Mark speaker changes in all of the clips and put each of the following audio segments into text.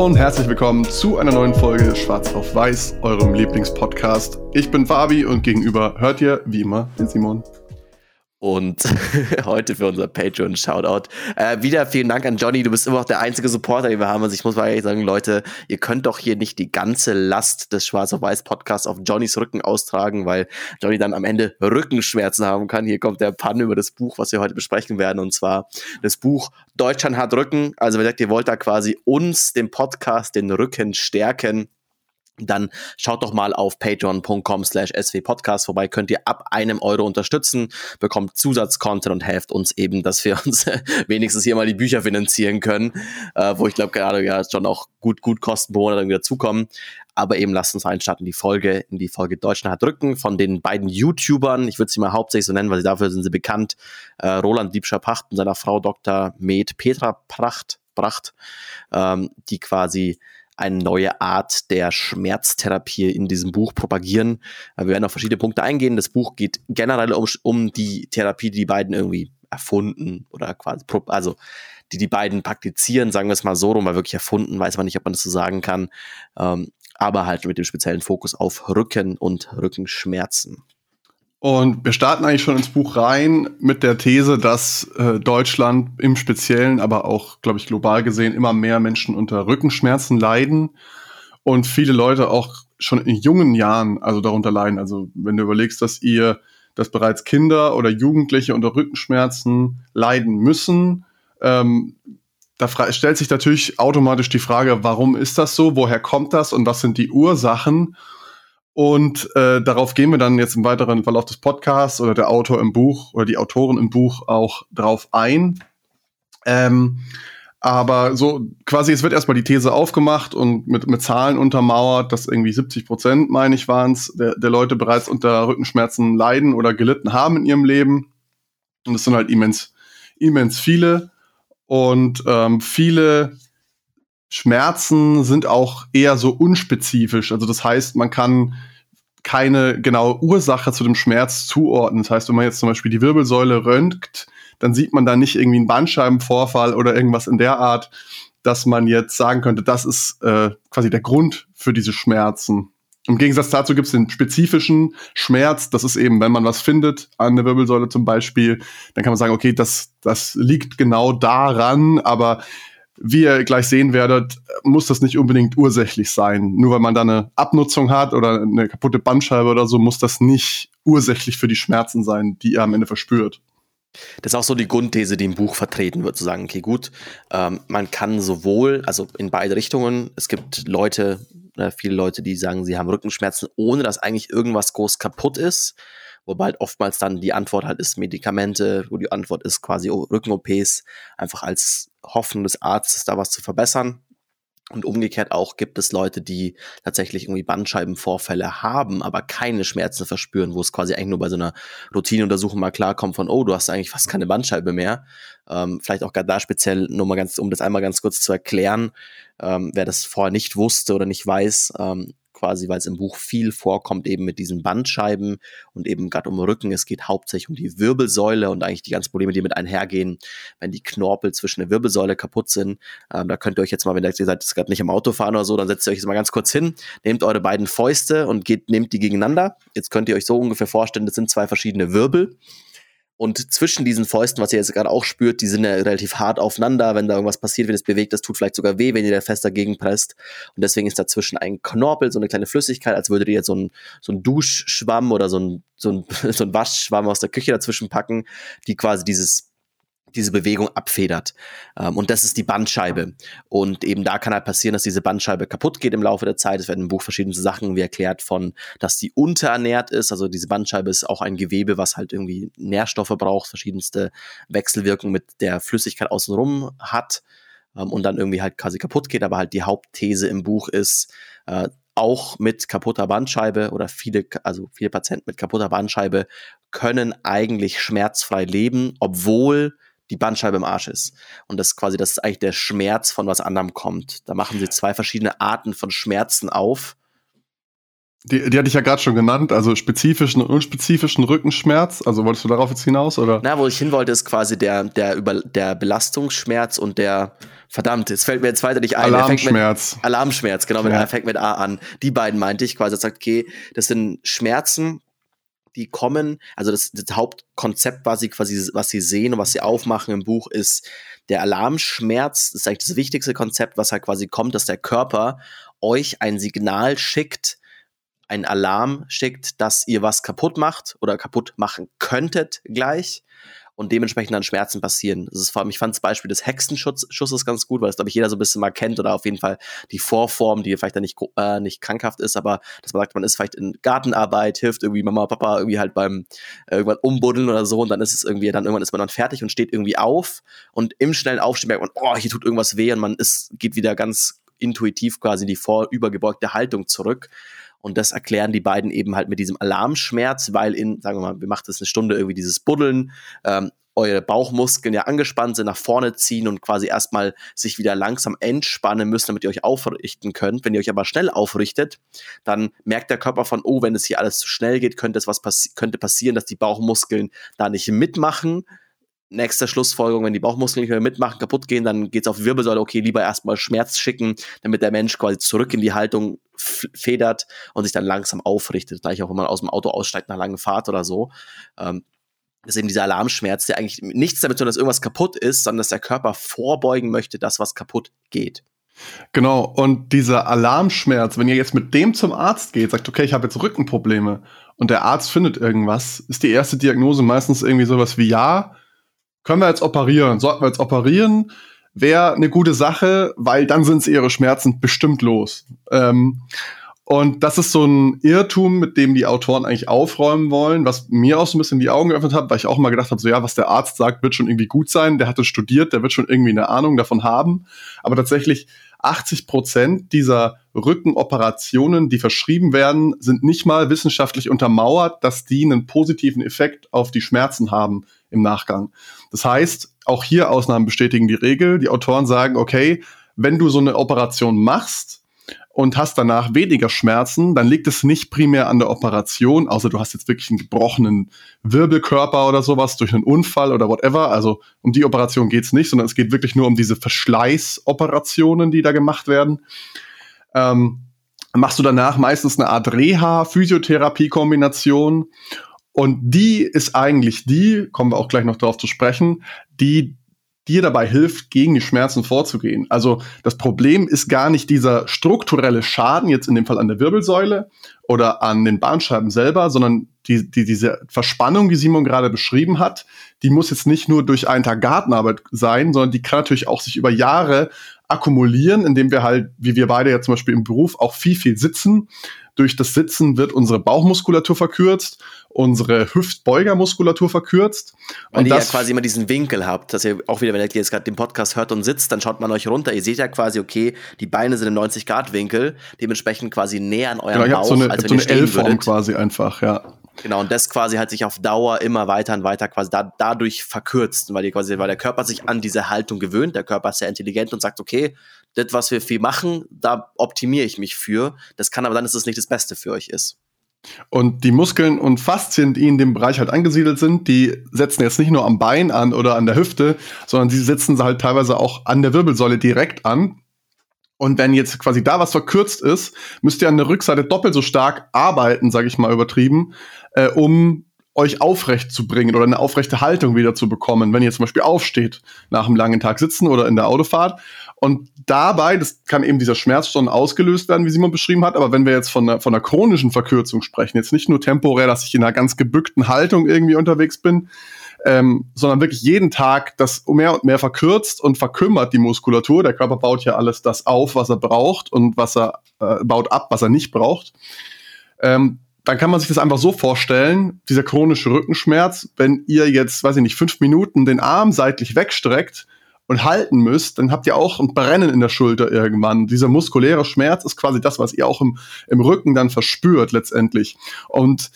Speaker 1: Und herzlich willkommen zu einer neuen Folge Schwarz auf Weiß, eurem Lieblingspodcast. Ich bin Fabi und gegenüber hört ihr wie immer den Simon.
Speaker 2: Und heute für unser Patreon-Shoutout. Äh, wieder vielen Dank an Johnny. Du bist immer noch der einzige Supporter, den wir haben. Also ich muss mal ehrlich sagen, Leute, ihr könnt doch hier nicht die ganze Last des Schwarz auf Weiß Podcasts auf Johnnys Rücken austragen, weil Johnny dann am Ende Rückenschmerzen haben kann. Hier kommt der Pann über das Buch, was wir heute besprechen werden. Und zwar das Buch Deutschland hat Rücken. Also wenn ihr sagt, ihr wollt da quasi uns, dem Podcast, den Rücken stärken dann schaut doch mal auf patreon.com slash swpodcast vorbei, könnt ihr ab einem Euro unterstützen, bekommt Zusatzcontent und helft uns eben, dass wir uns wenigstens hier mal die Bücher finanzieren können, äh, wo ich glaube gerade ja schon auch gut, gut Kosten pro Monat dazukommen. Aber eben lasst uns einstarten die Folge, in die Folge Deutschland hat Rücken von den beiden YouTubern. Ich würde sie mal hauptsächlich so nennen, weil sie dafür sind sie bekannt. Äh, Roland Liebscher-Pacht und seiner Frau Dr. Med Petra Pracht, Pracht, ähm, die quasi eine neue Art der Schmerztherapie in diesem Buch propagieren. Wir werden auf verschiedene Punkte eingehen. Das Buch geht generell um, um die Therapie, die die beiden irgendwie erfunden oder quasi, also die die beiden praktizieren, sagen wir es mal so rum, weil wirklich erfunden, weiß man nicht, ob man das so sagen kann, ähm, aber halt mit dem speziellen Fokus auf Rücken und Rückenschmerzen.
Speaker 1: Und wir starten eigentlich schon ins Buch rein mit der These, dass äh, Deutschland im Speziellen, aber auch, glaube ich, global gesehen, immer mehr Menschen unter Rückenschmerzen leiden und viele Leute auch schon in jungen Jahren also darunter leiden. Also wenn du überlegst, dass ihr, dass bereits Kinder oder Jugendliche unter Rückenschmerzen leiden müssen, ähm, da stellt sich natürlich automatisch die Frage, warum ist das so? Woher kommt das? Und was sind die Ursachen? Und äh, darauf gehen wir dann jetzt im weiteren Verlauf des Podcasts oder der Autor im Buch oder die Autoren im Buch auch drauf ein. Ähm, aber so quasi, es wird erstmal die These aufgemacht und mit, mit Zahlen untermauert, dass irgendwie 70 Prozent, meine ich, waren es, der, der Leute bereits unter Rückenschmerzen leiden oder gelitten haben in ihrem Leben. Und das sind halt immens, immens viele. Und ähm, viele Schmerzen sind auch eher so unspezifisch. Also das heißt, man kann keine genaue Ursache zu dem Schmerz zuordnen. Das heißt, wenn man jetzt zum Beispiel die Wirbelsäule röntgt, dann sieht man da nicht irgendwie einen Bandscheibenvorfall oder irgendwas in der Art, dass man jetzt sagen könnte, das ist äh, quasi der Grund für diese Schmerzen. Im Gegensatz dazu gibt es den spezifischen Schmerz. Das ist eben, wenn man was findet an der Wirbelsäule zum Beispiel, dann kann man sagen, okay, das, das liegt genau daran, aber wie ihr gleich sehen werdet, muss das nicht unbedingt ursächlich sein. Nur weil man da eine Abnutzung hat oder eine kaputte Bandscheibe oder so, muss das nicht ursächlich für die Schmerzen sein, die ihr am Ende verspürt.
Speaker 2: Das ist auch so die Grundthese, die im Buch vertreten wird, zu sagen, okay, gut, ähm, man kann sowohl, also in beide Richtungen, es gibt Leute, äh, viele Leute, die sagen, sie haben Rückenschmerzen, ohne dass eigentlich irgendwas groß kaputt ist. Wobei halt oftmals dann die Antwort halt ist Medikamente, wo die Antwort ist quasi Rücken-OPs, einfach als Hoffnung des Arztes da was zu verbessern. Und umgekehrt auch gibt es Leute, die tatsächlich irgendwie Bandscheibenvorfälle haben, aber keine Schmerzen verspüren, wo es quasi eigentlich nur bei so einer Routineuntersuchung mal klarkommt von, oh, du hast eigentlich fast keine Bandscheibe mehr. Ähm, vielleicht auch gerade da speziell, nur mal ganz, um das einmal ganz kurz zu erklären, ähm, wer das vorher nicht wusste oder nicht weiß, ähm, quasi, weil es im Buch viel vorkommt, eben mit diesen Bandscheiben und eben gerade um Rücken. Es geht hauptsächlich um die Wirbelsäule und eigentlich die ganzen Probleme, die mit einhergehen, wenn die Knorpel zwischen der Wirbelsäule kaputt sind. Ähm, da könnt ihr euch jetzt mal, wenn ihr seid gerade nicht im Auto fahren oder so, dann setzt ihr euch jetzt mal ganz kurz hin, nehmt eure beiden Fäuste und geht, nehmt die gegeneinander. Jetzt könnt ihr euch so ungefähr vorstellen, das sind zwei verschiedene Wirbel. Und zwischen diesen Fäusten, was ihr jetzt gerade auch spürt, die sind ja relativ hart aufeinander. Wenn da irgendwas passiert, wenn es bewegt, das tut vielleicht sogar weh, wenn ihr da fest dagegen presst. Und deswegen ist dazwischen ein Knorpel, so eine kleine Flüssigkeit, als würdet ihr jetzt so ein, so ein Duschschwamm oder so ein, so ein, so ein Waschschwamm aus der Küche dazwischen packen, die quasi dieses diese Bewegung abfedert. Ähm, und das ist die Bandscheibe. Und eben da kann halt passieren, dass diese Bandscheibe kaputt geht im Laufe der Zeit. Es werden im Buch verschiedene Sachen wie erklärt von, dass die unterernährt ist. Also diese Bandscheibe ist auch ein Gewebe, was halt irgendwie Nährstoffe braucht, verschiedenste Wechselwirkungen mit der Flüssigkeit außenrum hat ähm, und dann irgendwie halt quasi kaputt geht. Aber halt die Hauptthese im Buch ist, äh, auch mit kaputter Bandscheibe oder viele, also viele Patienten mit kaputter Bandscheibe können eigentlich schmerzfrei leben, obwohl die Bandscheibe im Arsch ist. Und das quasi, das ist eigentlich der Schmerz von was anderem kommt. Da machen sie zwei verschiedene Arten von Schmerzen auf.
Speaker 1: Die, die hatte ich ja gerade schon genannt, also spezifischen und unspezifischen Rückenschmerz. Also wolltest du darauf jetzt hinaus, oder?
Speaker 2: Na, wo ich hin wollte, ist quasi der, der, über, der Belastungsschmerz und der, verdammt, jetzt fällt mir jetzt weiter nicht ein.
Speaker 1: Alarmschmerz.
Speaker 2: Mit, Alarmschmerz, genau, ja. der fängt mit A an. Die beiden meinte ich quasi, sagt, okay, das sind Schmerzen, die kommen, also das, das Hauptkonzept, was sie quasi, was sie sehen und was sie aufmachen im Buch, ist der Alarmschmerz. Das ist eigentlich das wichtigste Konzept, was halt quasi kommt, dass der Körper euch ein Signal schickt, ein Alarm schickt, dass ihr was kaputt macht oder kaputt machen könntet gleich und dementsprechend dann Schmerzen passieren. Das ist vor allem, ich fand das Beispiel des Hexenschusses ganz gut, weil das, glaube ich, jeder so ein bisschen mal kennt oder auf jeden Fall die Vorform, die vielleicht dann nicht, äh, nicht krankhaft ist, aber dass man sagt, man ist vielleicht in Gartenarbeit, hilft irgendwie Mama, Papa irgendwie halt beim äh, irgendwann umbuddeln oder so und dann ist es irgendwie, dann irgendwann ist man dann fertig und steht irgendwie auf und im schnellen Aufstehen merkt man, oh, hier tut irgendwas weh und man ist, geht wieder ganz intuitiv quasi die vorübergebeugte Haltung zurück. Und das erklären die beiden eben halt mit diesem Alarmschmerz, weil in, sagen wir mal, wir machen das eine Stunde irgendwie dieses Buddeln, ähm, eure Bauchmuskeln ja angespannt sind, nach vorne ziehen und quasi erstmal sich wieder langsam entspannen müssen, damit ihr euch aufrichten könnt. Wenn ihr euch aber schnell aufrichtet, dann merkt der Körper von, oh, wenn es hier alles zu schnell geht, könnte es was passi könnte passieren, dass die Bauchmuskeln da nicht mitmachen nächste Schlussfolgerung, wenn die Bauchmuskeln nicht mehr mitmachen, kaputt gehen, dann geht's auf die Wirbelsäule, okay, lieber erstmal Schmerz schicken, damit der Mensch quasi zurück in die Haltung federt und sich dann langsam aufrichtet. Gleich auch, wenn man aus dem Auto aussteigt nach langen Fahrt oder so. Ähm, das ist eben dieser Alarmschmerz, der eigentlich nichts damit tun, dass irgendwas kaputt ist, sondern dass der Körper vorbeugen möchte, dass was kaputt geht.
Speaker 1: Genau, und dieser Alarmschmerz, wenn ihr jetzt mit dem zum Arzt geht, sagt, okay, ich habe jetzt Rückenprobleme und der Arzt findet irgendwas, ist die erste Diagnose meistens irgendwie sowas wie, ja, können wir jetzt operieren? Sollten wir jetzt operieren? Wäre eine gute Sache, weil dann sind ihre Schmerzen bestimmt los. Ähm, und das ist so ein Irrtum, mit dem die Autoren eigentlich aufräumen wollen, was mir auch so ein bisschen die Augen geöffnet hat, weil ich auch mal gedacht habe, so ja, was der Arzt sagt, wird schon irgendwie gut sein. Der hatte studiert, der wird schon irgendwie eine Ahnung davon haben. Aber tatsächlich 80 Prozent dieser Rückenoperationen, die verschrieben werden, sind nicht mal wissenschaftlich untermauert, dass die einen positiven Effekt auf die Schmerzen haben im Nachgang. Das heißt, auch hier Ausnahmen bestätigen die Regel. Die Autoren sagen, okay, wenn du so eine Operation machst, und hast danach weniger Schmerzen, dann liegt es nicht primär an der Operation, außer du hast jetzt wirklich einen gebrochenen Wirbelkörper oder sowas durch einen Unfall oder whatever. Also um die Operation geht's nicht, sondern es geht wirklich nur um diese Verschleißoperationen, die da gemacht werden. Ähm, machst du danach meistens eine Art Reha-Physiotherapie-Kombination und die ist eigentlich die, kommen wir auch gleich noch darauf zu sprechen, die dir dabei hilft, gegen die Schmerzen vorzugehen. Also das Problem ist gar nicht dieser strukturelle Schaden, jetzt in dem Fall an der Wirbelsäule oder an den Bahnscheiben selber, sondern die, die, diese Verspannung, die Simon gerade beschrieben hat, die muss jetzt nicht nur durch einen Tag Gartenarbeit sein, sondern die kann natürlich auch sich über Jahre akkumulieren, indem wir halt, wie wir beide ja zum Beispiel im Beruf, auch viel, viel sitzen. Durch das Sitzen wird unsere Bauchmuskulatur verkürzt, unsere Hüftbeugermuskulatur verkürzt.
Speaker 2: Weil und ihr ja quasi immer diesen Winkel habt, dass ihr auch wieder, wenn ihr jetzt gerade den Podcast hört und sitzt, dann schaut man euch runter. Ihr seht ja quasi, okay, die Beine sind im 90-Grad-Winkel, dementsprechend quasi näher an eurem
Speaker 1: genau,
Speaker 2: Bauch,
Speaker 1: so eine, als wenn so eine L-Form quasi einfach, ja.
Speaker 2: Genau, und das quasi halt sich auf Dauer immer weiter und weiter quasi da, dadurch verkürzt, weil, die quasi, weil der Körper sich an diese Haltung gewöhnt. Der Körper ist sehr intelligent und sagt, okay, das, was wir viel machen, da optimiere ich mich für. Das kann aber dann, dass es nicht das Beste für euch ist.
Speaker 1: Und die Muskeln und Faszien, die in dem Bereich halt angesiedelt sind, die setzen jetzt nicht nur am Bein an oder an der Hüfte, sondern die setzen halt teilweise auch an der Wirbelsäule direkt an. Und wenn jetzt quasi da was verkürzt ist, müsst ihr an der Rückseite doppelt so stark arbeiten, sage ich mal übertrieben, äh, um euch aufrecht zu bringen oder eine aufrechte Haltung wieder zu bekommen, wenn ihr zum Beispiel aufsteht nach einem langen Tag sitzen oder in der Autofahrt. Und dabei, das kann eben dieser Schmerz schon ausgelöst werden, wie Simon beschrieben hat, aber wenn wir jetzt von einer, von einer chronischen Verkürzung sprechen, jetzt nicht nur temporär, dass ich in einer ganz gebückten Haltung irgendwie unterwegs bin, ähm, sondern wirklich jeden Tag das mehr und mehr verkürzt und verkümmert die Muskulatur. Der Körper baut ja alles das auf, was er braucht und was er äh, baut ab, was er nicht braucht. Ähm, dann kann man sich das einfach so vorstellen, dieser chronische Rückenschmerz, wenn ihr jetzt, weiß ich nicht, fünf Minuten den Arm seitlich wegstreckt und halten müsst, dann habt ihr auch ein Brennen in der Schulter irgendwann. Dieser muskuläre Schmerz ist quasi das, was ihr auch im, im Rücken dann verspürt letztendlich. Und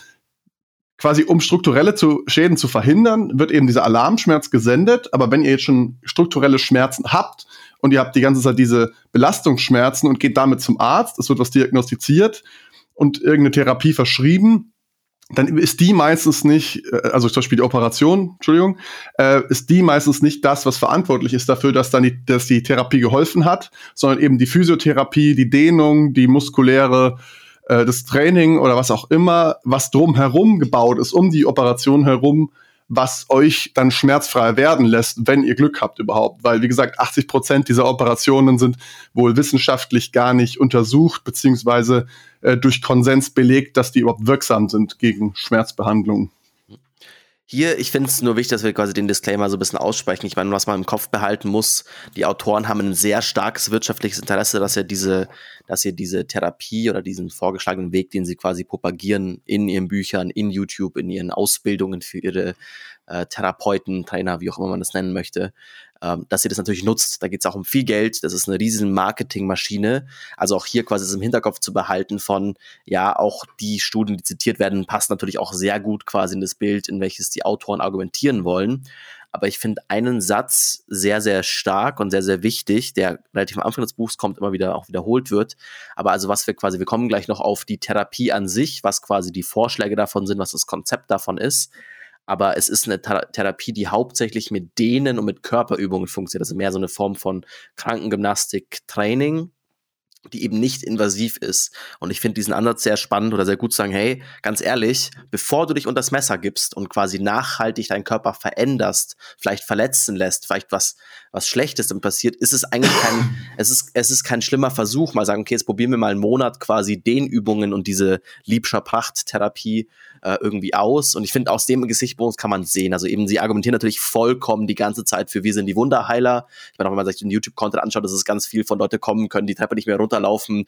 Speaker 1: quasi um strukturelle zu, Schäden zu verhindern, wird eben dieser Alarmschmerz gesendet. Aber wenn ihr jetzt schon strukturelle Schmerzen habt und ihr habt die ganze Zeit diese Belastungsschmerzen und geht damit zum Arzt, es wird was diagnostiziert, und irgendeine Therapie verschrieben, dann ist die meistens nicht, äh, also zum Beispiel die Operation, Entschuldigung, äh, ist die meistens nicht das, was verantwortlich ist dafür, dass dann die, dass die Therapie geholfen hat, sondern eben die Physiotherapie, die Dehnung, die muskuläre, äh, das Training oder was auch immer, was drumherum gebaut ist, um die Operation herum, was euch dann schmerzfrei werden lässt, wenn ihr Glück habt überhaupt. Weil, wie gesagt, 80 Prozent dieser Operationen sind wohl wissenschaftlich gar nicht untersucht, beziehungsweise äh, durch Konsens belegt, dass die überhaupt wirksam sind gegen Schmerzbehandlung.
Speaker 2: Hier, ich finde es nur wichtig, dass wir quasi den Disclaimer so ein bisschen aussprechen. Ich meine, was man im Kopf behalten muss, die Autoren haben ein sehr starkes wirtschaftliches Interesse, dass ihr diese, dass ihr diese Therapie oder diesen vorgeschlagenen Weg, den sie quasi propagieren in ihren Büchern, in YouTube, in ihren Ausbildungen für ihre äh, Therapeuten, Trainer, wie auch immer man das nennen möchte, ähm, dass ihr das natürlich nutzt. Da geht es auch um viel Geld. Das ist eine riesen Marketingmaschine. Also auch hier quasi das im Hinterkopf zu behalten von, ja, auch die Studien, die zitiert werden, passen natürlich auch sehr gut quasi in das Bild, in welches die Autoren argumentieren wollen. Aber ich finde einen Satz sehr, sehr stark und sehr, sehr wichtig, der relativ am Anfang des Buchs kommt, immer wieder auch wiederholt wird. Aber also was wir quasi, wir kommen gleich noch auf die Therapie an sich, was quasi die Vorschläge davon sind, was das Konzept davon ist aber es ist eine Therapie, die hauptsächlich mit Dehnen und mit Körperübungen funktioniert. Also mehr so eine Form von Krankengymnastik, Training, die eben nicht invasiv ist. Und ich finde diesen Ansatz sehr spannend oder sehr gut zu sagen, hey, ganz ehrlich, bevor du dich unter das Messer gibst und quasi nachhaltig deinen Körper veränderst, vielleicht verletzen lässt, vielleicht was, was Schlechtes dann passiert, ist es eigentlich kein, es ist, es ist kein schlimmer Versuch, mal sagen, okay, jetzt probieren wir mal einen Monat quasi Dehnübungen und diese Liebscher Pracht-Therapie äh, irgendwie aus. Und ich finde, aus dem Gesichtspunkt kann man sehen. Also eben, sie argumentieren natürlich vollkommen die ganze Zeit für wir sind die Wunderheiler. Ich meine, auch wenn man sich den YouTube-Content anschaut, dass es ganz viel von Leute kommen, können die Treppe nicht mehr runterlaufen,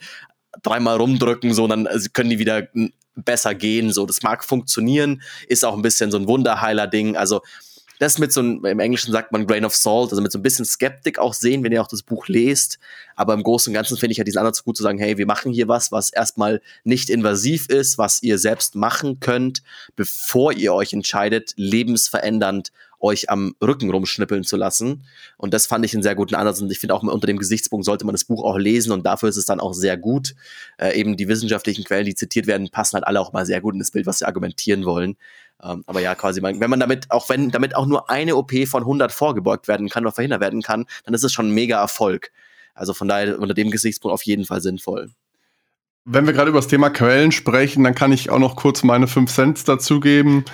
Speaker 2: dreimal rumdrücken, so, dann äh, können die wieder besser gehen. So, das mag funktionieren, ist auch ein bisschen so ein Wunderheiler-Ding. Also das mit so einem, im Englischen sagt man Grain of Salt, also mit so ein bisschen Skeptik auch sehen, wenn ihr auch das Buch lest. Aber im Großen und Ganzen finde ich ja diesen Ansatz gut zu sagen, hey, wir machen hier was, was erstmal nicht invasiv ist, was ihr selbst machen könnt, bevor ihr euch entscheidet, lebensverändernd euch am Rücken rumschnippeln zu lassen. Und das fand ich einen sehr guten Ansatz. Und ich finde auch unter dem Gesichtspunkt sollte man das Buch auch lesen und dafür ist es dann auch sehr gut. Äh, eben die wissenschaftlichen Quellen, die zitiert werden, passen halt alle auch mal sehr gut in das Bild, was sie argumentieren wollen. Ähm, aber ja, quasi, wenn man damit, auch wenn damit auch nur eine OP von 100 vorgebeugt werden kann oder verhindert werden kann, dann ist es schon ein mega Erfolg. Also von daher unter dem Gesichtspunkt auf jeden Fall sinnvoll.
Speaker 1: Wenn wir gerade über das Thema Quellen sprechen, dann kann ich auch noch kurz meine 5 Cent dazugeben.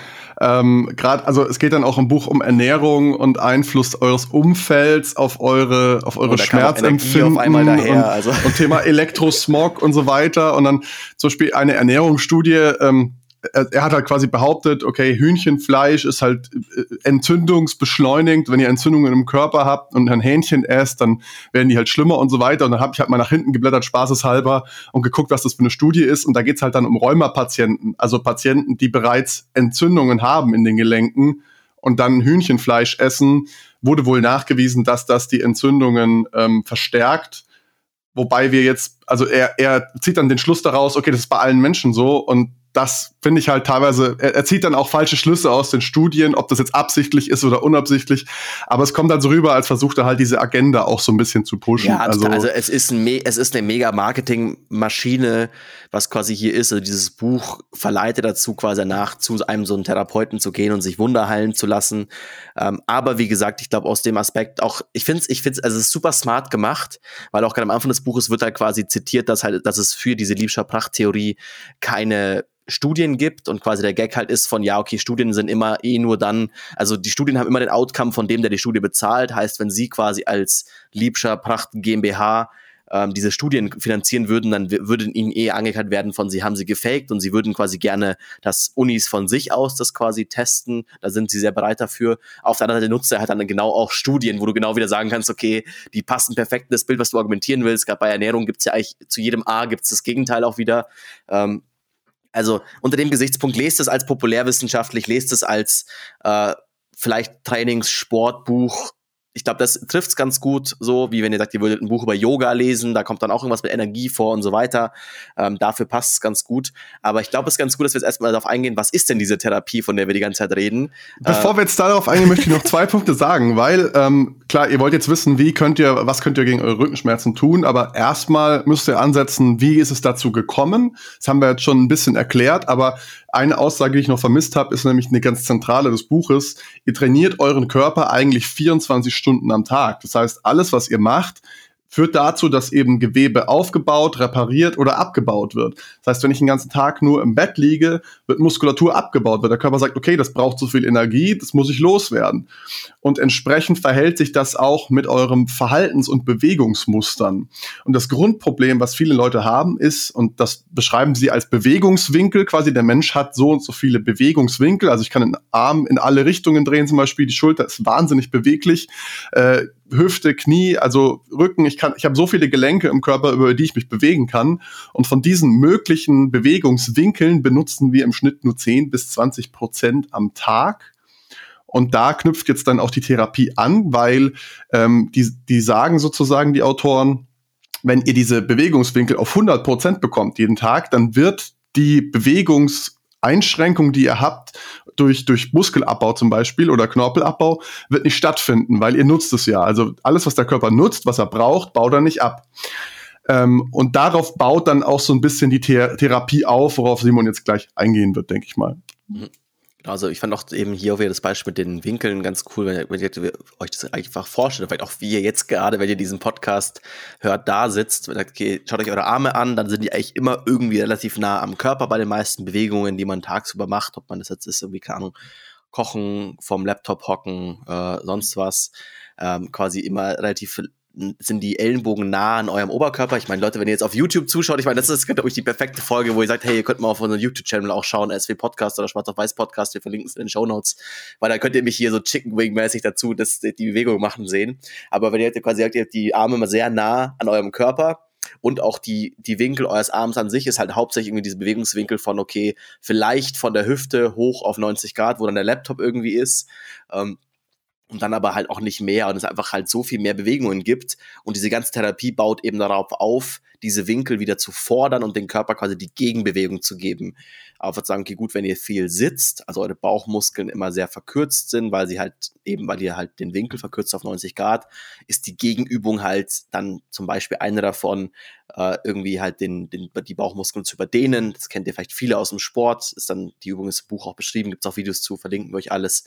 Speaker 1: Ähm, gerade, also es geht dann auch im Buch um Ernährung und Einfluss eures Umfelds auf eure, auf eure Schmerzempfinden daher, und, also. und Thema Elektrosmog und so weiter. Und dann zum Beispiel eine Ernährungsstudie, ähm, er hat halt quasi behauptet, okay, Hühnchenfleisch ist halt äh, entzündungsbeschleunigt. Wenn ihr Entzündungen im Körper habt und ein Hähnchen esst, dann werden die halt schlimmer und so weiter. Und dann habe ich halt mal nach hinten geblättert, spaßeshalber, und geguckt, was das für eine Studie ist. Und da geht's halt dann um Rheumapatienten, also Patienten, die bereits Entzündungen haben in den Gelenken und dann Hühnchenfleisch essen, wurde wohl nachgewiesen, dass das die Entzündungen ähm, verstärkt. Wobei wir jetzt, also er, er zieht dann den Schluss daraus, okay, das ist bei allen Menschen so und das finde ich halt teilweise, er, er, zieht dann auch falsche Schlüsse aus den Studien, ob das jetzt absichtlich ist oder unabsichtlich. Aber es kommt dann so rüber, als versucht er halt diese Agenda auch so ein bisschen zu pushen. Ja,
Speaker 2: also, also es ist, ein, es ist eine mega Marketingmaschine, was quasi hier ist. Also dieses Buch verleitet dazu, quasi danach zu einem so einen Therapeuten zu gehen und sich Wunder heilen zu lassen. Ähm, aber wie gesagt, ich glaube aus dem Aspekt auch, ich finde es, ich finde also es ist super smart gemacht, weil auch gerade am Anfang des Buches wird halt quasi zitiert, dass halt, dass es für diese Liebscher Prachttheorie keine Studien gibt und quasi der Gag halt ist von, ja, okay, Studien sind immer eh nur dann, also die Studien haben immer den Outcome von dem, der die Studie bezahlt. Heißt, wenn Sie quasi als Liebscher Pracht GmbH ähm, diese Studien finanzieren würden, dann würde Ihnen eh angekündigt werden von, Sie haben sie gefaked und Sie würden quasi gerne, dass Unis von sich aus das quasi testen. Da sind Sie sehr bereit dafür. Auf der anderen Seite nutzt er halt dann genau auch Studien, wo du genau wieder sagen kannst, okay, die passen perfekt in das Bild, was du argumentieren willst. Gerade bei Ernährung gibt es ja eigentlich zu jedem A gibt es das Gegenteil auch wieder. Ähm, also unter dem Gesichtspunkt lest es als populärwissenschaftlich, lest es als äh, vielleicht Trainingssportbuch, ich glaube, das trifft es ganz gut, so wie wenn ihr sagt, ihr würdet ein Buch über Yoga lesen, da kommt dann auch irgendwas mit Energie vor und so weiter. Ähm, dafür passt es ganz gut. Aber ich glaube, es ist ganz gut, dass wir jetzt erstmal darauf eingehen, was ist denn diese Therapie, von der wir die ganze Zeit reden.
Speaker 1: Bevor äh, wir jetzt darauf eingehen, möchte ich noch zwei Punkte sagen, weil ähm, klar, ihr wollt jetzt wissen, wie könnt ihr, was könnt ihr gegen eure Rückenschmerzen tun, aber erstmal müsst ihr ansetzen, wie ist es dazu gekommen? Das haben wir jetzt schon ein bisschen erklärt, aber eine Aussage, die ich noch vermisst habe, ist nämlich eine ganz zentrale des Buches. Ihr trainiert euren Körper eigentlich 24 Stunden am Tag. Das heißt, alles, was ihr macht, führt dazu, dass eben Gewebe aufgebaut, repariert oder abgebaut wird. Das heißt, wenn ich den ganzen Tag nur im Bett liege, wird Muskulatur abgebaut, weil der Körper sagt, okay, das braucht so viel Energie, das muss ich loswerden. Und entsprechend verhält sich das auch mit eurem Verhaltens- und Bewegungsmustern. Und das Grundproblem, was viele Leute haben, ist, und das beschreiben sie als Bewegungswinkel, quasi der Mensch hat so und so viele Bewegungswinkel. Also ich kann den Arm in alle Richtungen drehen, zum Beispiel die Schulter ist wahnsinnig beweglich. Äh, Hüfte, Knie, also Rücken. Ich kann, ich habe so viele Gelenke im Körper, über die ich mich bewegen kann. Und von diesen möglichen Bewegungswinkeln benutzen wir im Schnitt nur 10 bis 20 Prozent am Tag. Und da knüpft jetzt dann auch die Therapie an, weil ähm, die, die sagen sozusagen die Autoren, wenn ihr diese Bewegungswinkel auf 100 Prozent bekommt jeden Tag, dann wird die Bewegungs Einschränkung, die ihr habt, durch, durch Muskelabbau zum Beispiel oder Knorpelabbau, wird nicht stattfinden, weil ihr nutzt es ja. Also alles, was der Körper nutzt, was er braucht, baut er nicht ab. Ähm, und darauf baut dann auch so ein bisschen die Thera Therapie auf, worauf Simon jetzt gleich eingehen wird, denke ich mal.
Speaker 2: Mhm. Also ich fand auch eben hier wieder das Beispiel mit den Winkeln ganz cool, wenn ihr, wenn ihr euch das einfach vorstellt, vielleicht auch wie ihr jetzt gerade, wenn ihr diesen Podcast hört, da sitzt, ihr, okay, schaut euch eure Arme an, dann sind die eigentlich immer irgendwie relativ nah am Körper bei den meisten Bewegungen, die man tagsüber macht, ob man das jetzt ist, irgendwie, keine Ahnung, kochen, vom Laptop hocken, äh, sonst was, ähm, quasi immer relativ sind die Ellenbogen nah an eurem Oberkörper. Ich meine, Leute, wenn ihr jetzt auf YouTube zuschaut, ich meine, das ist, glaube ich, die perfekte Folge, wo ihr sagt, hey, ihr könnt mal auf unseren YouTube-Channel auch schauen, SW Podcast oder Schwarz auf Weiß Podcast, wir verlinken es in den Show Notes, weil da könnt ihr mich hier so Chicken Wing-mäßig dazu, dass die Bewegung machen sehen. Aber wenn ihr quasi sagt, ihr habt die Arme mal sehr nah an eurem Körper, und auch die, die Winkel eures Arms an sich ist halt hauptsächlich irgendwie diese Bewegungswinkel von, okay, vielleicht von der Hüfte hoch auf 90 Grad, wo dann der Laptop irgendwie ist. Ähm, und dann aber halt auch nicht mehr und es einfach halt so viel mehr Bewegungen gibt und diese ganze Therapie baut eben darauf auf, diese Winkel wieder zu fordern und den Körper quasi die Gegenbewegung zu geben. Aber würde sagen, okay, gut, wenn ihr viel sitzt, also eure Bauchmuskeln immer sehr verkürzt sind, weil sie halt eben, weil ihr halt den Winkel verkürzt auf 90 Grad, ist die Gegenübung halt dann zum Beispiel eine davon, äh, irgendwie halt den, den, die Bauchmuskeln zu überdehnen. Das kennt ihr vielleicht viele aus dem Sport, ist dann, die Übung ist im Buch auch beschrieben, gibt es auch Videos zu, verlinken wir euch alles.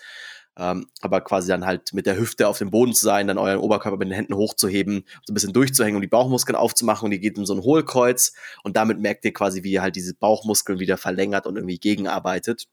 Speaker 2: Ähm, aber quasi dann halt mit der Hüfte auf dem Boden zu sein, dann euren Oberkörper mit den Händen hochzuheben, so ein bisschen durchzuhängen und die Bauchmuskeln aufzumachen und die geht in so ein Hohlkreuz und damit merkt ihr quasi, wie ihr halt diese Bauchmuskeln wieder verlängert und irgendwie gegenarbeitet.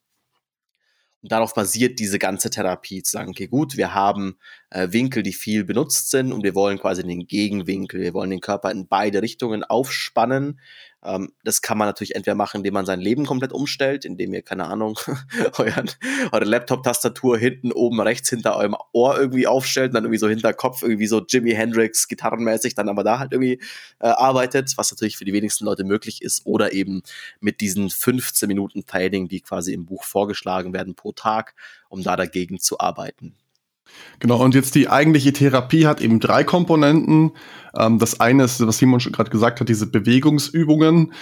Speaker 2: Und darauf basiert diese ganze Therapie, zu sagen, okay, gut, wir haben äh, Winkel, die viel benutzt sind und wir wollen quasi den Gegenwinkel, wir wollen den Körper in beide Richtungen aufspannen. Ähm, das kann man natürlich entweder machen, indem man sein Leben komplett umstellt, indem ihr, keine Ahnung, euren, eure Laptop-Tastatur hinten oben rechts hinter eurem Ohr irgendwie aufstellt und dann irgendwie so hinter Kopf irgendwie so Jimi Hendrix gitarrenmäßig dann aber da halt irgendwie äh, arbeitet, was natürlich für die wenigsten Leute möglich ist oder eben mit diesen 15 Minuten Training, die quasi im Buch vorgeschlagen werden pro Tag, um da dagegen zu arbeiten.
Speaker 1: Genau, und jetzt die eigentliche Therapie hat eben drei Komponenten. Ähm, das eine ist, was Simon schon gerade gesagt hat, diese Bewegungsübungen.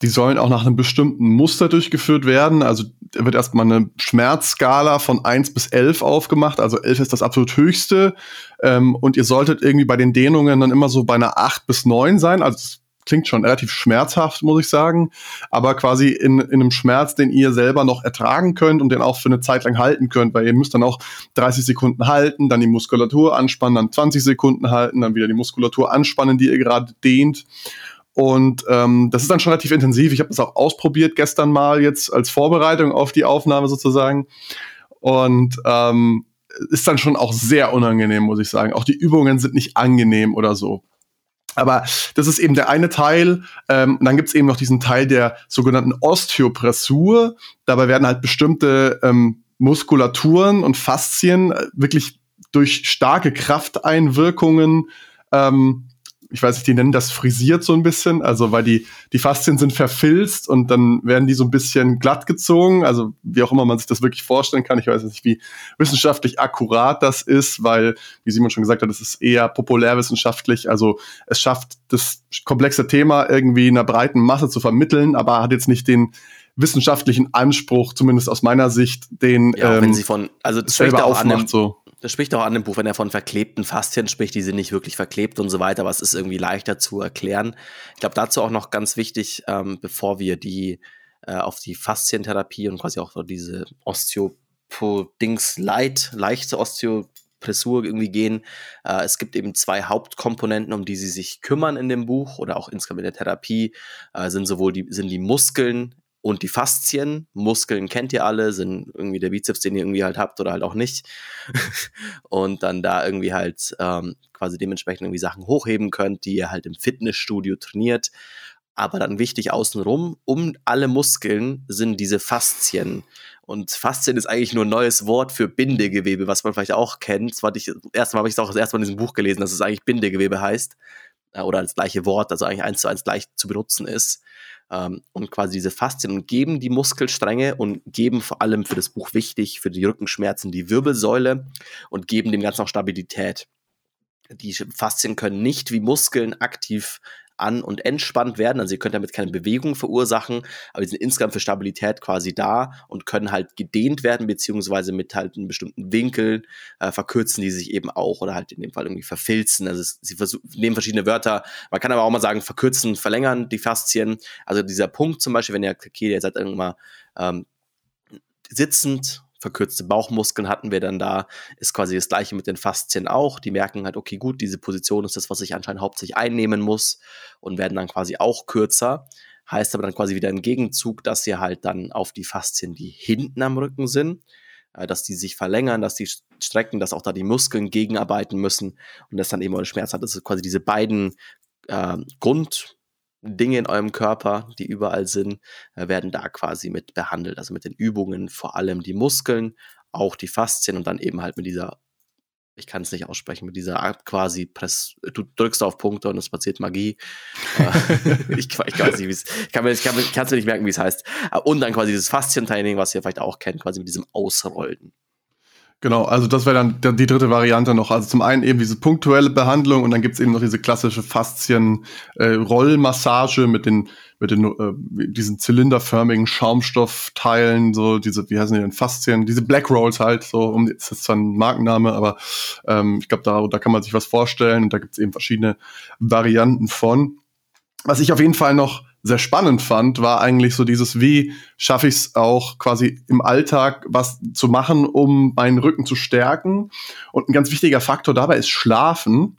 Speaker 1: Die sollen auch nach einem bestimmten Muster durchgeführt werden. Also wird erstmal eine Schmerzskala von eins bis elf aufgemacht. Also elf ist das absolut höchste. Ähm, und ihr solltet irgendwie bei den Dehnungen dann immer so bei einer acht bis neun sein. Also klingt schon relativ schmerzhaft, muss ich sagen, aber quasi in, in einem Schmerz, den ihr selber noch ertragen könnt und den auch für eine Zeit lang halten könnt, weil ihr müsst dann auch 30 Sekunden halten, dann die Muskulatur anspannen, dann 20 Sekunden halten, dann wieder die Muskulatur anspannen, die ihr gerade dehnt. Und ähm, das ist dann schon relativ intensiv. Ich habe das auch ausprobiert gestern mal jetzt als Vorbereitung auf die Aufnahme sozusagen. Und ähm, ist dann schon auch sehr unangenehm, muss ich sagen. Auch die Übungen sind nicht angenehm oder so. Aber das ist eben der eine Teil. Ähm, dann gibt es eben noch diesen Teil der sogenannten Osteopressur. Dabei werden halt bestimmte ähm, Muskulaturen und Faszien äh, wirklich durch starke Krafteinwirkungen ähm, ich weiß nicht, die nennen das frisiert so ein bisschen, also weil die, die Faszien sind verfilzt und dann werden die so ein bisschen glatt gezogen, also wie auch immer man sich das wirklich vorstellen kann. Ich weiß nicht, wie wissenschaftlich akkurat das ist, weil, wie Simon schon gesagt hat, es ist eher populärwissenschaftlich, also es schafft das komplexe Thema irgendwie einer breiten Masse zu vermitteln, aber hat jetzt nicht den wissenschaftlichen Anspruch, zumindest aus meiner Sicht, den
Speaker 2: ja, ähm, wenn sie von, also das
Speaker 1: selber aufmacht, so.
Speaker 2: Das spricht auch an dem Buch, wenn er von verklebten Faszien spricht, die sind nicht wirklich verklebt und so weiter, aber es ist irgendwie leichter zu erklären. Ich glaube, dazu auch noch ganz wichtig, ähm, bevor wir die äh, auf die Faszientherapie und quasi auch diese Osteopodings Light, leichte Osteopressur irgendwie gehen. Äh, es gibt eben zwei Hauptkomponenten, um die sie sich kümmern in dem Buch oder auch insgesamt in der Therapie, äh, sind sowohl die, sind die Muskeln und die Faszien. Muskeln kennt ihr alle, sind irgendwie der Bizeps, den ihr irgendwie halt habt oder halt auch nicht. und dann da irgendwie halt ähm, quasi dementsprechend irgendwie Sachen hochheben könnt, die ihr halt im Fitnessstudio trainiert. Aber dann wichtig außenrum, um alle Muskeln sind diese Faszien. Und Faszien ist eigentlich nur ein neues Wort für Bindegewebe, was man vielleicht auch kennt. Erstmal habe ich es auch das erste Mal in diesem Buch gelesen, dass es eigentlich Bindegewebe heißt. Äh, oder das gleiche Wort, also eigentlich eins zu eins gleich zu benutzen ist ähm, und quasi diese Faszien geben die Muskelstränge und geben vor allem für das Buch wichtig, für die Rückenschmerzen die Wirbelsäule und geben dem Ganzen auch Stabilität. Die Faszien können nicht wie Muskeln aktiv an- und entspannt werden. Also ihr könnt damit keine Bewegung verursachen, aber die sind insgesamt für Stabilität quasi da und können halt gedehnt werden, beziehungsweise mit halt einem bestimmten Winkel äh, verkürzen die sich eben auch oder halt in dem Fall irgendwie verfilzen. Also es, sie nehmen verschiedene Wörter. Man kann aber auch mal sagen, verkürzen, verlängern die Faszien. Also dieser Punkt zum Beispiel, wenn ihr, okay, ihr seid irgendwann mal ähm, sitzend verkürzte Bauchmuskeln hatten wir dann da, ist quasi das gleiche mit den Faszien auch. Die merken halt, okay, gut, diese Position ist das, was ich anscheinend hauptsächlich einnehmen muss und werden dann quasi auch kürzer. Heißt aber dann quasi wieder im Gegenzug, dass sie halt dann auf die Faszien, die hinten am Rücken sind, äh, dass die sich verlängern, dass die strecken, dass auch da die Muskeln gegenarbeiten müssen und das dann eben auch Schmerz hat. Das ist quasi diese beiden äh, Grund Dinge in eurem Körper, die überall sind, äh, werden da quasi mit behandelt. Also mit den Übungen, vor allem die Muskeln, auch die Faszien und dann eben halt mit dieser, ich kann es nicht aussprechen, mit dieser Art quasi Press, du drückst auf Punkte und es passiert Magie. Äh, ich, ich, weiß nicht, wie es, kann mir, kann, kann's mir nicht merken, wie es heißt. Äh, und dann quasi dieses Faszientraining, was ihr vielleicht auch kennt, quasi mit diesem Ausrollen.
Speaker 1: Genau, also das wäre dann die dritte Variante noch. Also zum einen eben diese punktuelle Behandlung und dann gibt's eben noch diese klassische Faszien-Rollmassage äh, mit den mit den äh, diesen zylinderförmigen Schaumstoffteilen, so diese, wie heißen die denn, Faszien, diese Black Rolls halt, so um das ist zwar ein Markenname, aber ähm, ich glaube, da, da kann man sich was vorstellen und da gibt's eben verschiedene Varianten von. Was ich auf jeden Fall noch sehr spannend fand, war eigentlich so dieses, wie schaffe ich es auch quasi im Alltag was zu machen, um meinen Rücken zu stärken. Und ein ganz wichtiger Faktor dabei ist Schlafen.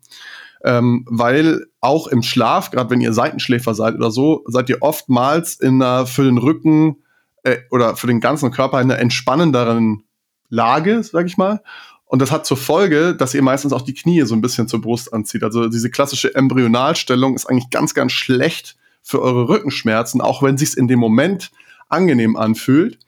Speaker 1: Ähm, weil auch im Schlaf, gerade wenn ihr Seitenschläfer seid oder so, seid ihr oftmals in einer für den Rücken äh, oder für den ganzen Körper in einer entspannenderen Lage, sag ich mal. Und das hat zur Folge, dass ihr meistens auch die Knie so ein bisschen zur Brust anzieht. Also diese klassische Embryonalstellung ist eigentlich ganz, ganz schlecht für eure Rückenschmerzen, auch wenn sich's in dem Moment angenehm anfühlt.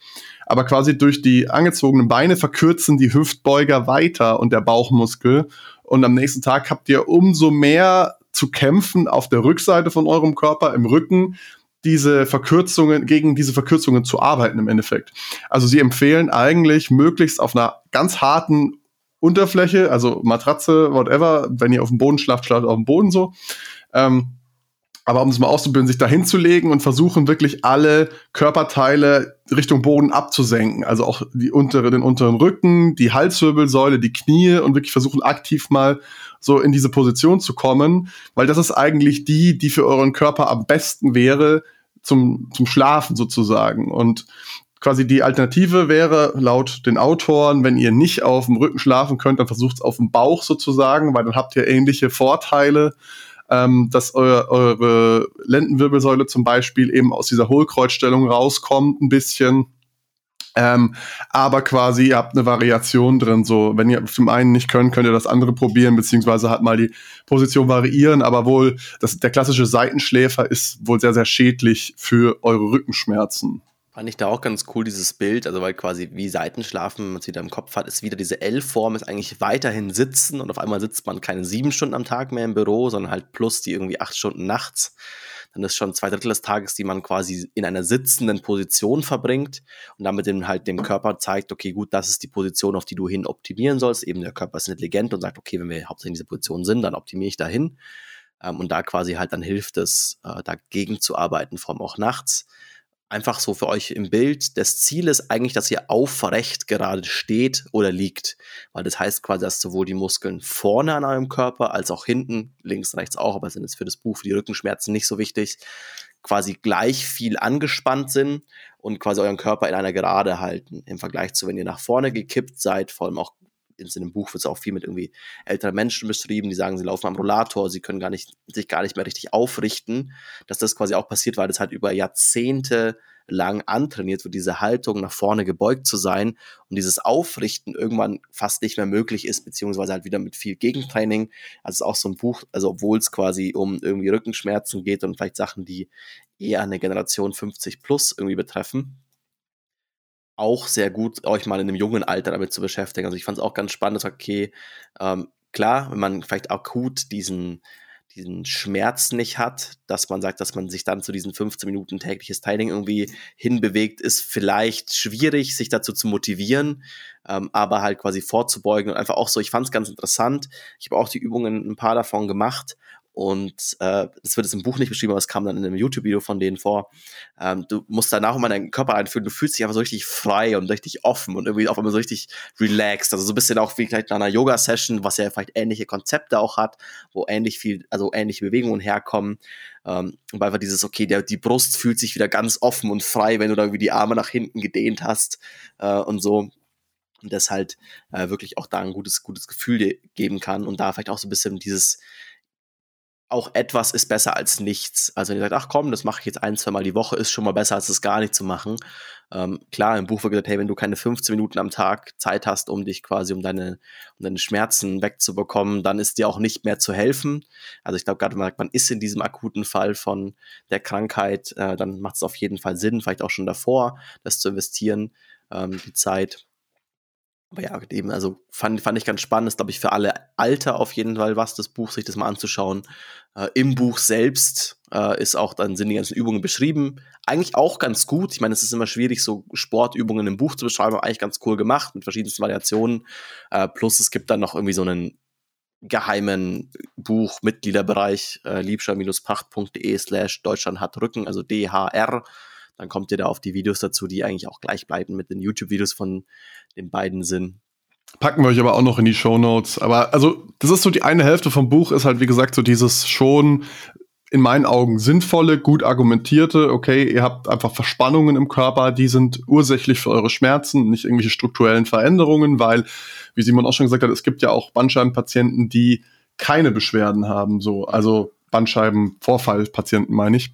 Speaker 1: Aber quasi durch die angezogenen Beine verkürzen die Hüftbeuger weiter und der Bauchmuskel. Und am nächsten Tag habt ihr umso mehr zu kämpfen auf der Rückseite von eurem Körper, im Rücken, diese Verkürzungen, gegen diese Verkürzungen zu arbeiten im Endeffekt. Also sie empfehlen eigentlich möglichst auf einer ganz harten Unterfläche, also Matratze, whatever, wenn ihr auf dem Boden schlaft, schlaft auf dem Boden so, ähm, aber um es mal auszubilden, sich da hinzulegen und versuchen wirklich alle Körperteile Richtung Boden abzusenken. Also auch die untere, den unteren Rücken, die Halswirbelsäule, die Knie und wirklich versuchen aktiv mal so in diese Position zu kommen, weil das ist eigentlich die, die für euren Körper am besten wäre zum, zum Schlafen sozusagen. Und quasi die Alternative wäre laut den Autoren, wenn ihr nicht auf dem Rücken schlafen könnt, dann versucht es auf dem Bauch sozusagen, weil dann habt ihr ähnliche Vorteile ähm, dass eu eure Lendenwirbelsäule zum Beispiel eben aus dieser Hohlkreuzstellung rauskommt ein bisschen. Ähm, aber quasi, ihr habt eine Variation drin. So, wenn ihr dem einen nicht könnt, könnt ihr das andere probieren, beziehungsweise halt mal die Position variieren. Aber wohl, das, der klassische Seitenschläfer ist wohl sehr, sehr schädlich für eure Rückenschmerzen.
Speaker 2: Fand ich da auch ganz cool, dieses Bild, also weil quasi wie Seitenschlafen, wenn man es wieder im Kopf hat, ist wieder diese L-Form, ist eigentlich weiterhin sitzen und auf einmal sitzt man keine sieben Stunden am Tag mehr im Büro, sondern halt plus die irgendwie acht Stunden nachts. Dann ist schon zwei Drittel des Tages, die man quasi in einer sitzenden Position verbringt und damit dem halt dem Körper zeigt, okay, gut, das ist die Position, auf die du hin optimieren sollst. Eben der Körper ist intelligent und sagt, okay, wenn wir hauptsächlich in dieser Position sind, dann optimiere ich dahin. Ähm, und da quasi halt dann hilft es, äh, dagegen zu arbeiten, vor allem auch nachts einfach so für euch im Bild. Das Ziel ist eigentlich, dass ihr aufrecht gerade steht oder liegt, weil das heißt quasi, dass sowohl die Muskeln vorne an eurem Körper als auch hinten, links, rechts auch, aber sind jetzt für das Buch, für die Rückenschmerzen nicht so wichtig, quasi gleich viel angespannt sind und quasi euren Körper in einer Gerade halten. Im Vergleich zu, wenn ihr nach vorne gekippt seid, vor allem auch in dem Buch wird es auch viel mit irgendwie älteren Menschen beschrieben, die sagen, sie laufen am Rollator, sie können gar nicht, sich gar nicht mehr richtig aufrichten, dass das quasi auch passiert, weil das halt über Jahrzehnte lang antrainiert wird, diese Haltung nach vorne gebeugt zu sein und dieses Aufrichten irgendwann fast nicht mehr möglich ist, beziehungsweise halt wieder mit viel Gegentraining. Also es ist auch so ein Buch, also obwohl es quasi um irgendwie Rückenschmerzen geht und vielleicht Sachen, die eher eine Generation 50 plus irgendwie betreffen, auch sehr gut, euch mal in einem jungen Alter damit zu beschäftigen. Also ich fand es auch ganz spannend, okay, ähm, klar, wenn man vielleicht akut diesen, diesen Schmerz nicht hat, dass man sagt, dass man sich dann zu diesen 15 Minuten tägliches Training irgendwie hinbewegt, ist vielleicht schwierig, sich dazu zu motivieren, ähm, aber halt quasi vorzubeugen und einfach auch so, ich fand es ganz interessant. Ich habe auch die Übungen, ein paar davon gemacht und äh, das wird jetzt im Buch nicht beschrieben, aber es kam dann in einem YouTube-Video von denen vor. Ähm, du musst danach immer deinen Körper einfühlen, du fühlst dich einfach so richtig frei und richtig offen und irgendwie auch immer so richtig relaxed. Also so ein bisschen auch wie vielleicht nach einer Yoga-Session, was ja vielleicht ähnliche Konzepte auch hat, wo ähnlich viel, also ähnliche Bewegungen herkommen. Ähm, und einfach dieses, okay, der, die Brust fühlt sich wieder ganz offen und frei, wenn du da irgendwie die Arme nach hinten gedehnt hast äh, und so und das halt äh, wirklich auch da ein gutes, gutes Gefühl geben kann und da vielleicht auch so ein bisschen dieses, auch etwas ist besser als nichts. Also wenn ihr sagt, ach komm, das mache ich jetzt ein, zwei Mal die Woche, ist schon mal besser, als das gar nicht zu machen. Ähm, klar, im Buch wird gesagt, hey, wenn du keine 15 Minuten am Tag Zeit hast, um dich quasi, um deine, um deine Schmerzen wegzubekommen, dann ist dir auch nicht mehr zu helfen. Also ich glaube, gerade wenn man ist in diesem akuten Fall von der Krankheit, äh, dann macht es auf jeden Fall Sinn, vielleicht auch schon davor, das zu investieren, ähm, die Zeit. Aber ja, eben, also fand, fand ich ganz spannend. ist, glaube ich, für alle Alter auf jeden Fall was, das Buch, sich das mal anzuschauen. Äh, Im Buch selbst äh, ist auch dann sind die ganzen Übungen beschrieben. Eigentlich auch ganz gut. Ich meine, es ist immer schwierig, so Sportübungen im Buch zu beschreiben, aber eigentlich ganz cool gemacht mit verschiedensten Variationen. Äh, plus es gibt dann noch irgendwie so einen geheimen Buch-Mitgliederbereich, äh, liebscher-pacht.de slash Deutschland hat Rücken, also DHR dann kommt ihr da auf die Videos dazu, die eigentlich auch gleich bleiben mit den YouTube-Videos von den beiden sind.
Speaker 1: Packen wir euch aber auch noch in die Show Notes. Aber also, das ist so die eine Hälfte vom Buch, ist halt, wie gesagt, so dieses schon in meinen Augen sinnvolle, gut argumentierte, okay, ihr habt einfach Verspannungen im Körper, die sind ursächlich für eure Schmerzen, nicht irgendwelche strukturellen Veränderungen, weil, wie Simon auch schon gesagt hat, es gibt ja auch Bandscheibenpatienten, die keine Beschwerden haben, so, also Bandscheibenvorfallpatienten meine ich.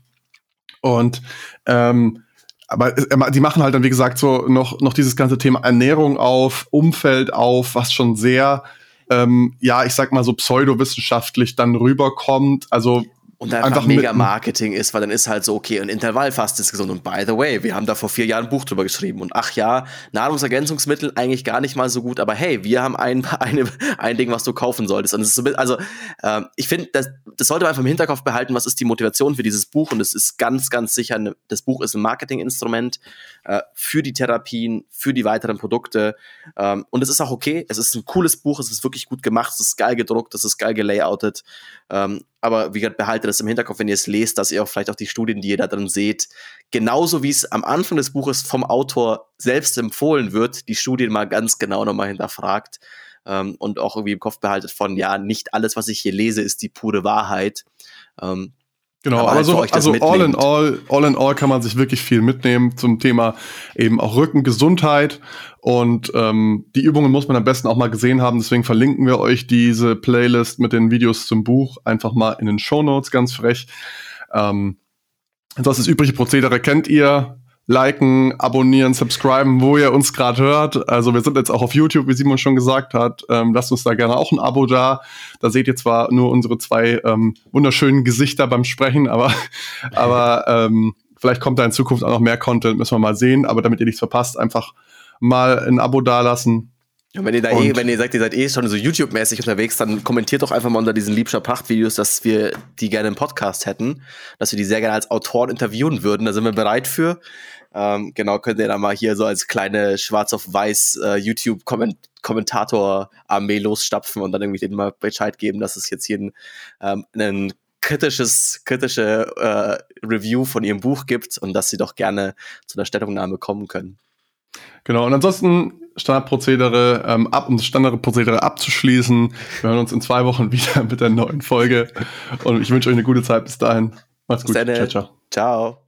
Speaker 1: Und ähm, aber die machen halt dann, wie gesagt, so noch, noch dieses ganze Thema Ernährung auf, Umfeld auf, was schon sehr, ähm, ja, ich sag mal so pseudowissenschaftlich dann rüberkommt. Also
Speaker 2: und einfach, einfach mega Marketing ist, weil dann ist halt so, okay, ein Intervallfasten ist gesund. Und by the way, wir haben da vor vier Jahren ein Buch drüber geschrieben. Und ach ja, Nahrungsergänzungsmittel eigentlich gar nicht mal so gut, aber hey, wir haben ein, eine, ein Ding, was du kaufen solltest. Und es ist so, also äh, ich finde, das, das sollte man einfach im Hinterkopf behalten, was ist die Motivation für dieses Buch. Und es ist ganz, ganz sicher, eine, das Buch ist ein Marketinginstrument äh, für die Therapien, für die weiteren Produkte. Ähm, und es ist auch okay, es ist ein cooles Buch, es ist wirklich gut gemacht, es ist geil gedruckt, es ist geil gelayoutet. Ähm, aber wie gesagt, behaltet das im Hinterkopf, wenn ihr es lest, dass ihr auch vielleicht auch die Studien, die ihr da drin seht, genauso wie es am Anfang des Buches vom Autor selbst empfohlen wird, die Studien mal ganz genau nochmal hinterfragt ähm, und auch irgendwie im Kopf behaltet von, ja, nicht alles, was ich hier lese, ist die pure Wahrheit. Ähm,
Speaker 1: Genau, aber, also, also all in all, all in all kann man sich wirklich viel mitnehmen zum Thema eben auch Rückengesundheit. Und ähm, die Übungen muss man am besten auch mal gesehen haben. Deswegen verlinken wir euch diese Playlist mit den Videos zum Buch einfach mal in den Show Notes, ganz frech. Ähm, das ist übliche Prozedere kennt ihr liken, abonnieren, subscriben, wo ihr uns gerade hört. Also wir sind jetzt auch auf YouTube, wie Simon schon gesagt hat. Ähm, lasst uns da gerne auch ein Abo da. Da seht ihr zwar nur unsere zwei ähm, wunderschönen Gesichter beim Sprechen, aber, aber ähm, Vielleicht kommt da in Zukunft auch noch mehr Content, müssen wir mal sehen. Aber damit ihr nichts verpasst, einfach mal ein Abo dalassen.
Speaker 2: Und wenn ihr da eh, wenn ihr sagt, ihr seid eh schon so YouTube-mäßig unterwegs, dann kommentiert doch einfach mal unter diesen Liebscher Pracht-Videos, dass wir die gerne im Podcast hätten, dass wir die sehr gerne als Autoren interviewen würden. Da sind wir bereit für. Ähm, genau, könnt ihr da mal hier so als kleine schwarz auf weiß äh, YouTube-Kommentator-Armee losstapfen und dann irgendwie denen mal Bescheid geben, dass es jetzt hier ein, ähm, ein kritisches, kritische äh, Review von ihrem Buch gibt und dass sie doch gerne zu einer Stellungnahme kommen können.
Speaker 1: Genau, und ansonsten Standardprozedere, ähm, ab, um das Standardprozedere abzuschließen. Wir hören uns in zwei Wochen wieder mit der neuen Folge. Und ich wünsche euch eine gute Zeit bis dahin. Macht's gut.
Speaker 2: Ciao, ciao. Ciao.